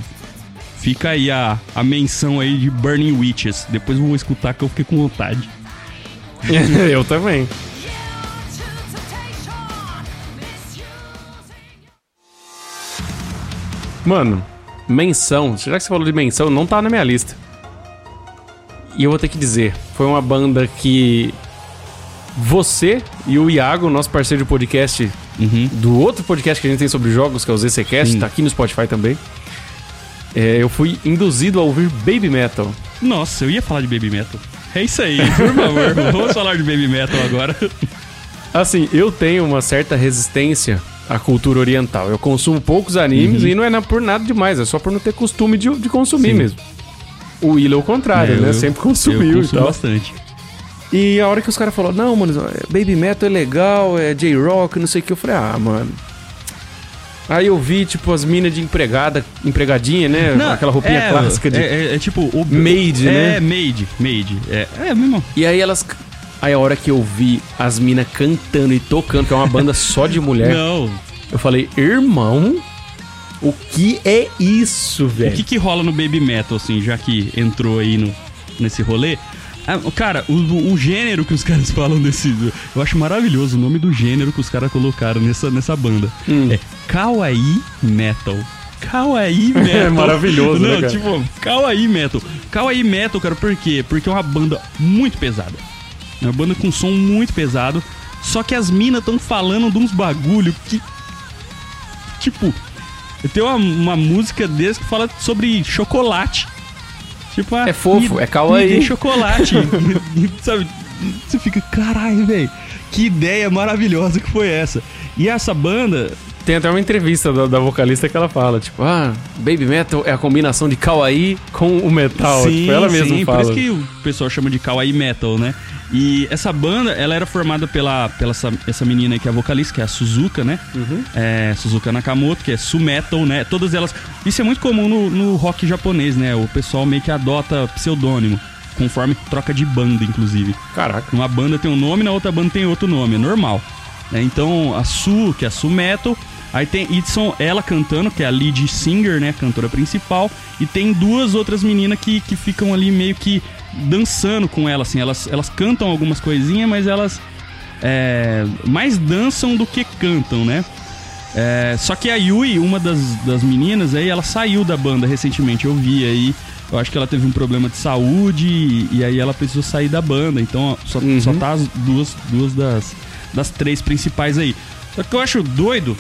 fica aí a, a menção aí de Burning Witches. Depois eu vou escutar que eu fiquei com vontade. eu também. Mano, menção. Já que você falou de menção, não tá na minha lista. E eu vou ter que dizer, foi uma banda que você e o Iago, nosso parceiro de podcast, Uhum. do outro podcast que a gente tem sobre jogos, que é o ZCcast, Sim. tá aqui no Spotify também. É, eu fui induzido a ouvir Baby Metal. Nossa, eu ia falar de Baby Metal. É isso aí, por favor. Vamos falar de Baby Metal agora. Assim, eu tenho uma certa resistência à cultura oriental. Eu consumo poucos animes e não é por nada demais, é só por não ter costume de, de consumir Uhum. Sim. mesmo. O Will é o contrário, É, né? eu- Sempre consumiu e tal. bastante. E a hora que os caras falaram, não, mano, Baby Metal é legal, é J-Rock, não sei o que, eu falei, ah, mano. Aí eu vi, tipo, as minas de empregada, empregadinha, né? Aquela roupinha é, clássica de. É, é- é tipo... O, Made, é, né? É, made, made. É, é mesmo. E aí elas. Aí a hora que eu vi as minas cantando e tocando, que é uma banda só de mulher, Não, eu falei, irmão, o que é isso, velho? O que, que rola no Baby Metal, assim, já que entrou aí no, nesse rolê? Ah, cara, o, o gênero que os caras falam desse. Eu acho maravilhoso o nome do gênero que os caras colocaram nessa, nessa banda. Hum. É Kawaii Metal. Kawaii Metal. É maravilhoso, né, Não, cara? tipo, Kawaii Metal. Kawaii Metal, cara, por quê? Porque é uma banda muito pesada. É uma banda com som muito pesado. Só que as minas estão falando de uns bagulho que. Tipo, tem uma, uma música desse que fala sobre chocolate. Tipo, ah, É fofo, me- é kawaii. Dê chocolate. Sabe? Você fica, caralho, velho. Que ideia maravilhosa que foi essa. E essa banda, Tem até uma entrevista da, da vocalista que ela fala, tipo, ah, Baby Metal é a combinação de kawaii com o metal. tipo, ela mesma sim, fala. por isso que o pessoal chama de kawaii metal, né? E essa banda, ela era formada pela, pela essa, essa menina aí que é a vocalista, que é a Suzuka, né? Uhum. É, Suzuka Nakamoto, que é Su Metal, né? Todas elas... Isso é muito comum no, no rock japonês, né? O pessoal meio que adota pseudônimo, conforme troca de banda, inclusive. Caraca. Uma banda tem um nome, na outra banda tem outro nome, é normal. né? Então, a Su, que é a Su Metal, aí tem Itson, ela cantando, que é a lead singer, né, cantora principal, e tem duas outras meninas que, que ficam ali meio que dançando com ela, assim, elas, elas cantam algumas coisinhas, mas elas é, mais dançam do que cantam, né? É, só que a Yui, uma das, das meninas aí, ela saiu da banda recentemente, eu vi aí. Eu acho que ela teve um problema de saúde e, e aí ela precisou sair da banda. Então só, Uhum. só tá as duas, duas das, das três principais aí. Só que eu acho doido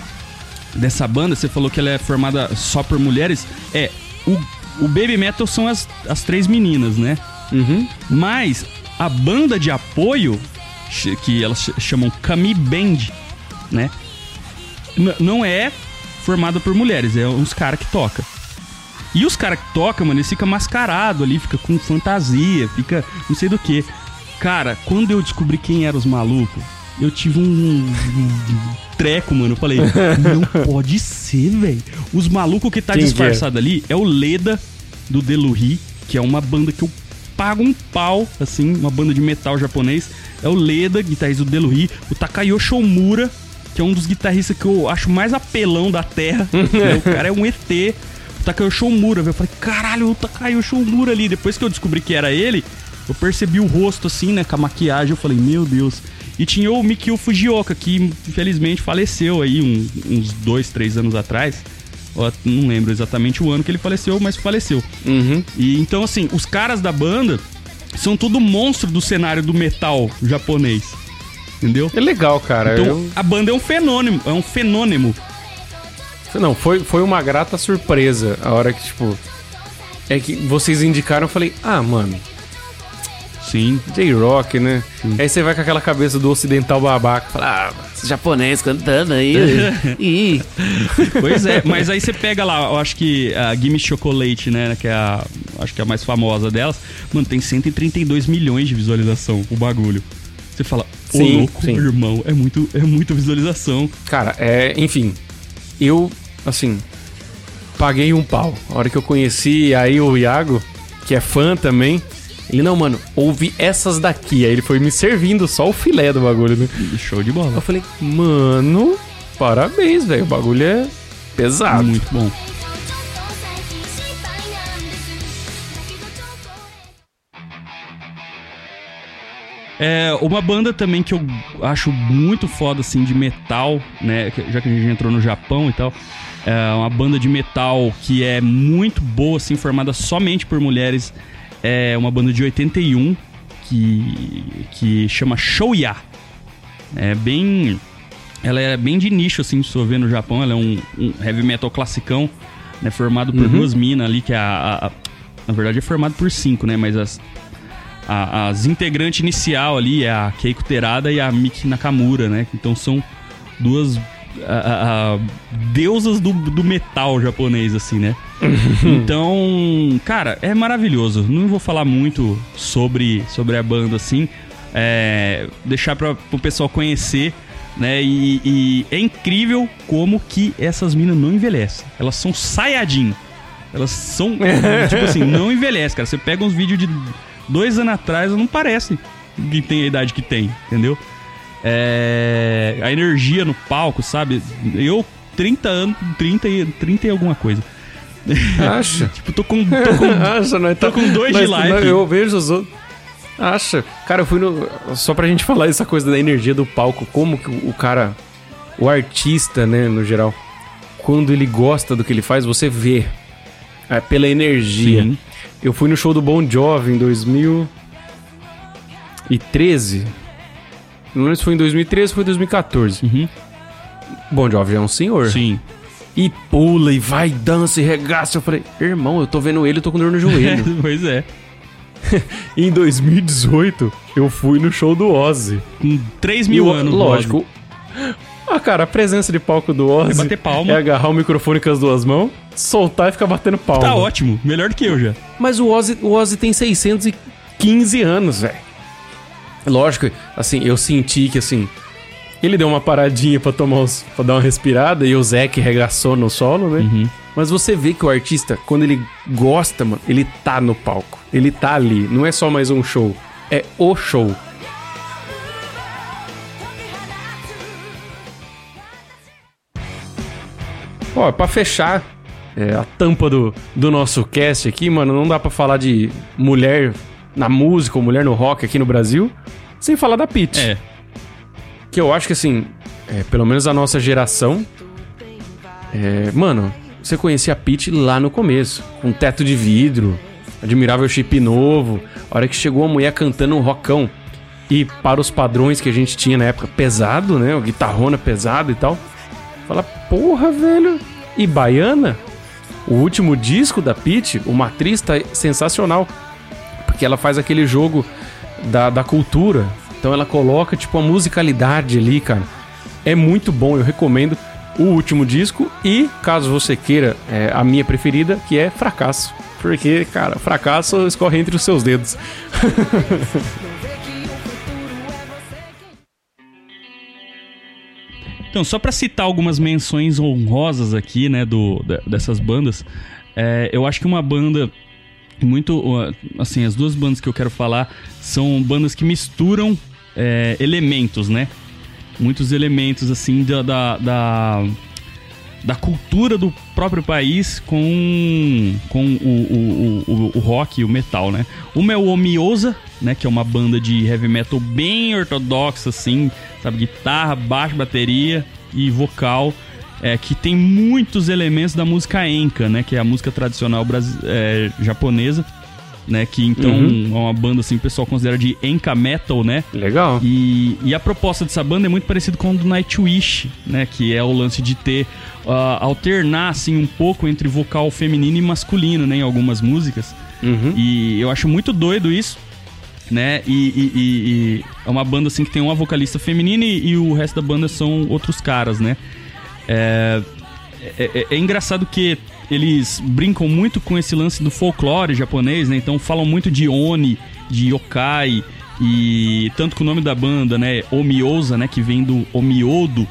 dessa banda, você falou que ela é formada só por mulheres. É, o, o Baby Metal são as, as três meninas, né? Uhum. Mas a banda de apoio, que elas ch- chamam Kami Band, né? N- não é formada por mulheres, é uns caras que tocam. E os caras que tocam, mano, eles ficam mascarados ali, fica com fantasia, fica não sei do que. Cara, quando eu descobri quem eram os malucos, eu tive um treco, mano. Eu falei, não pode ser, velho. Os malucos que tá Quem que é? disfarçado ali é o Leda do Deluhi, que é uma banda que eu pago um pau, assim, uma banda de metal japonês. É o Leda, guitarrista do Deluhi, o Takayoshi Omura, que é um dos guitarristas que eu acho mais apelão da Terra. né? O cara é um ET. O Takayoshi Omura, velho. Eu falei, caralho, o Takayoshi Omura ali. Depois que eu descobri que era ele, eu percebi o rosto assim, né, com a maquiagem. Eu falei, meu Deus. E tinha o Mikio Fujioka, que infelizmente faleceu aí um- uns dois, três anos atrás. Ó, Não lembro exatamente o ano que ele faleceu, mas faleceu. Uhum. E então, assim, os caras da banda são tudo monstro do cenário do metal japonês. Entendeu? É legal, cara. Então, Eu- a banda é um fenômeno, é um fenômeno. Não, foi, foi uma grata surpresa a hora que, tipo. É que vocês indicaram, eu falei, ah, mano, Sim. J-Rock, né? Aí você vai com aquela cabeça do ocidental babaca, fala, ah, japonês cantando aí. Ih. Pois é, mas aí você pega lá, eu acho que a Gimme Chocolate, né, que é a, acho que é a mais famosa delas, mano, tem 132 milhões de visualização o bagulho. Você fala, ô Sim, louco, sim. irmão, é muito, é muita visualização. Cara, é, enfim, eu, assim, paguei um pau. A hora que eu conheci aí o Iago, que é fã também, ele, não, mano, ouvi essas daqui. Aí ele foi me servindo só o filé do bagulho, né? Show de bola. Eu falei, mano, parabéns, velho, o bagulho é pesado. Muito bom. É, uma banda também que eu acho muito foda, assim, de metal, né? Já que a gente entrou no Japão e tal. É uma banda de metal que é muito boa, assim, formada somente por mulheres. É uma banda de 81 que, que chama Shouya. É bem. Ela é bem de nicho, assim, se você ver no Japão. Ela é um, um heavy metal classicão, né? Formado por duas minas ali, que é a, a- a- Na verdade é formado por cinco, né? Mas as. a- as integrantes inicial ali é a Keiko Terada e a Miki Nakamura, né? Então são duas a- a- a deusas do, do metal japonês, assim, né? então, cara, é maravilhoso. Não vou falar muito sobre, sobre a banda, assim. É, deixar para o pessoal conhecer, né? E, e é incrível como que essas minas não envelhecem. Elas são Saiyajin. Elas são, tipo assim, não envelhecem, cara. Você pega uns vídeos de dois anos atrás, não parece que tem a idade que tem, entendeu? É, a energia no palco, sabe? Eu, 30 anos, 30 e, 30 e alguma coisa. Acha? Tipo, tô com, tô com Acha, não é? tô com dois de não, Eu vejo os outros. Acha? Cara, eu fui no. Só pra gente falar essa coisa da energia do palco, como que o cara, o artista, né, no geral, quando ele gosta do que ele faz, você vê é, pela energia. Sim. Eu fui no show do Bon Jovi em 2013. Não lembro se foi em 2013 ou foi em 2014. Uhum. Bon Jovi é um senhor. Sim. E pula, e vai, dança, e regaça. Eu falei, irmão, eu tô vendo ele, eu tô com dor no joelho. pois é. em 2018, eu fui no show do Ozzy. Com 3 E mil o- anos. Lógico. Ah, cara, a presença de palco do Ozzy É bater palma. é agarrar o microfone com as duas mãos, soltar e ficar batendo palma. Tá ótimo. Melhor do que eu já. Mas o Ozzy, o Ozzy tem 615 anos, velho. Lógico, assim, eu senti que, assim, ele deu uma paradinha pra tomar uns, pra dar uma respirada e o Zac regaçou no solo, né? Uhum. Mas você vê que o artista, quando ele gosta, mano, ele tá no palco. Ele tá ali. Não é só mais um show. É o show. Ó, pra fechar é, a tampa do, do nosso cast aqui, mano, não dá pra falar de mulher na música ou mulher no rock aqui no Brasil sem falar da Pitty. É. Que eu acho que, assim, é, pelo menos a nossa geração. é, mano, você conhecia a Peach lá no começo, com teto de vidro, admirável chip novo. A hora que chegou a mulher cantando um rockão e para os padrões que a gente tinha na época, pesado, né? O guitarrona pesado e tal. Fala, porra, velho. E Baiana, o último disco da Peach, o Matriz, tá sensacional. Porque ela faz aquele jogo da, da cultura. Então ela coloca, tipo, a musicalidade ali, cara. É muito bom, eu recomendo o último disco. E, caso você queira, é, a minha preferida, que é Fracasso. Porque, cara, fracasso escorre entre os seus dedos. Então, só pra citar algumas menções honrosas aqui, né, do, dessas bandas, é, eu acho que uma banda muito, assim, as duas bandas que eu quero falar são bandas que misturam é, elementos, né? Muitos elementos, assim, da, da, da, da cultura do próprio país com, com o, o, o, o rock e o metal, né? Uma é o Omiosa, né? Que é uma banda de heavy metal bem ortodoxa, assim, sabe? Guitarra, baixo, bateria e vocal. É, que tem muitos elementos da música Enka, né? Que é a música tradicional é, japonesa, né? Que então Uhum. é uma banda assim, o pessoal considera de Enka Metal, né? Legal. E, e a proposta dessa banda é muito parecida com a do Nightwish, né? Que é o lance de ter ah, alternar assim um pouco entre vocal feminino e masculino, né? Em algumas músicas. Uhum. E eu acho muito doido isso, né? E, e- e- e é uma banda assim que tem uma vocalista feminina e, e o resto da banda são outros caras, né? É, é, é- é engraçado que eles brincam muito com esse lance do folclore japonês, né? Então falam muito de Oni, de yokai e tanto que o nome da banda, né, Omiosa, né, que vem do Omiodo,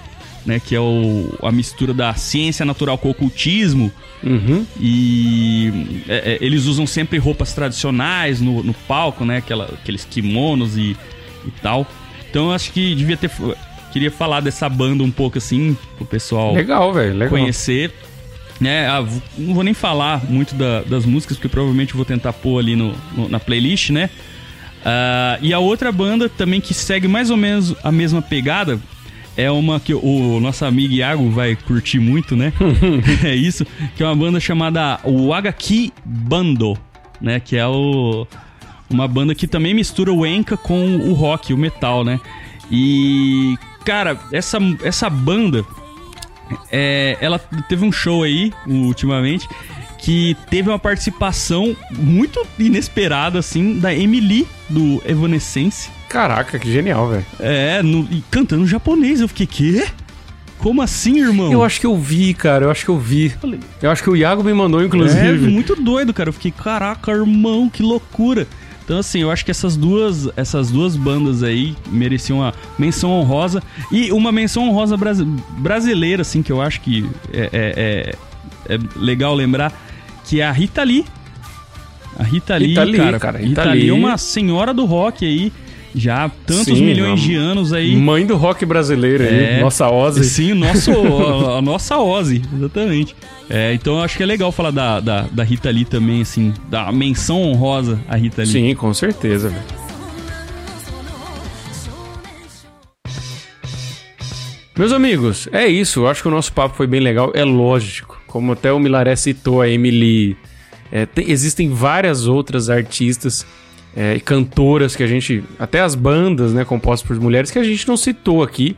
né, que é o, a mistura da ciência natural com o ocultismo. Uhum. E é, é, eles usam sempre roupas tradicionais no, no palco, né? Aquela, aqueles kimonos e, e tal. Então eu acho que devia ter. Queria falar dessa banda um pouco assim, pro pessoal Legal, velho. Legal. conhecer. Né? Ah, não vou nem falar muito da- das músicas, porque provavelmente vou tentar pôr ali no, no- na playlist, né? Ah, e a outra banda também que segue mais ou menos a mesma pegada é uma que o nosso amigo Iago vai curtir muito, né? é isso, que é uma banda chamada Wagaki Bando, né? Que é o, uma banda que também mistura o enka com o rock, o metal, né? E, cara, essa, essa banda, é, ela teve um show aí, ultimamente, que teve uma participação muito inesperada, assim, da Emily, do Evanescence. Caraca, que genial, velho. É, no- e cantando japonês. Eu fiquei, quê? Como assim, irmão? Eu acho que eu vi, cara. Eu acho que eu vi. Eu acho que o Iago me mandou, É, inclusive. muito doido, cara. Eu fiquei, caraca, irmão, que loucura. Então, assim, eu acho que essas duas, essas duas bandas aí mereciam uma menção honrosa. E uma menção honrosa brasi- brasileira, assim, que eu acho que é, é- é- é legal lembrar, que é a Rita Lee. A Rita Lee, Rita Lee, cara. cara, Rita, Rita Lee é uma senhora do rock aí. Já há tantos Sim, milhões de anos aí. Mãe do rock brasileiro aí. É. Nossa Ozzy. Sim, nosso, a, a nossa Ozzy, exatamente. É, então eu acho que é legal falar da, da, da Rita Lee também, assim, da menção honrosa à Rita Lee. Sim, com certeza, velho. Meus amigos, é isso. Eu acho que o nosso papo foi bem legal. É lógico, como até o Milaré citou, a Emily. é, tem- existem várias outras artistas é, e cantoras que a gente. Até as bandas, né, compostas por mulheres, que a gente não citou aqui.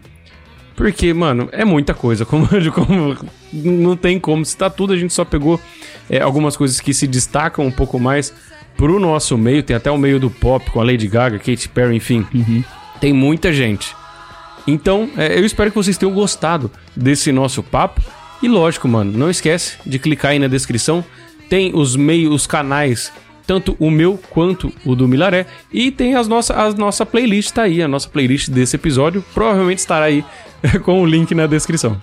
Porque, mano, é muita coisa. Como, como- não tem como citar tudo, a gente só pegou é, algumas coisas que se destacam um pouco mais pro nosso meio. Tem até o meio do pop com a Lady Gaga, Katy Perry, enfim. Tem muita gente. Então, é, eu espero que vocês tenham gostado desse nosso papo. E lógico, mano, não esquece de clicar aí na descrição. Tem os meios, os canais, tanto o meu quanto o do Milaré. E tem as nossa, a nossa playlist tá aí, a nossa playlist desse episódio. Provavelmente estará aí com o link na descrição.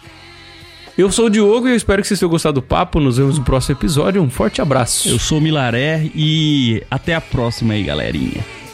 Eu sou o Diogo e eu espero que vocês tenham gostado do papo. Nos vemos no próximo episódio. Um forte abraço. Eu sou o Milaré e até a próxima aí, galerinha.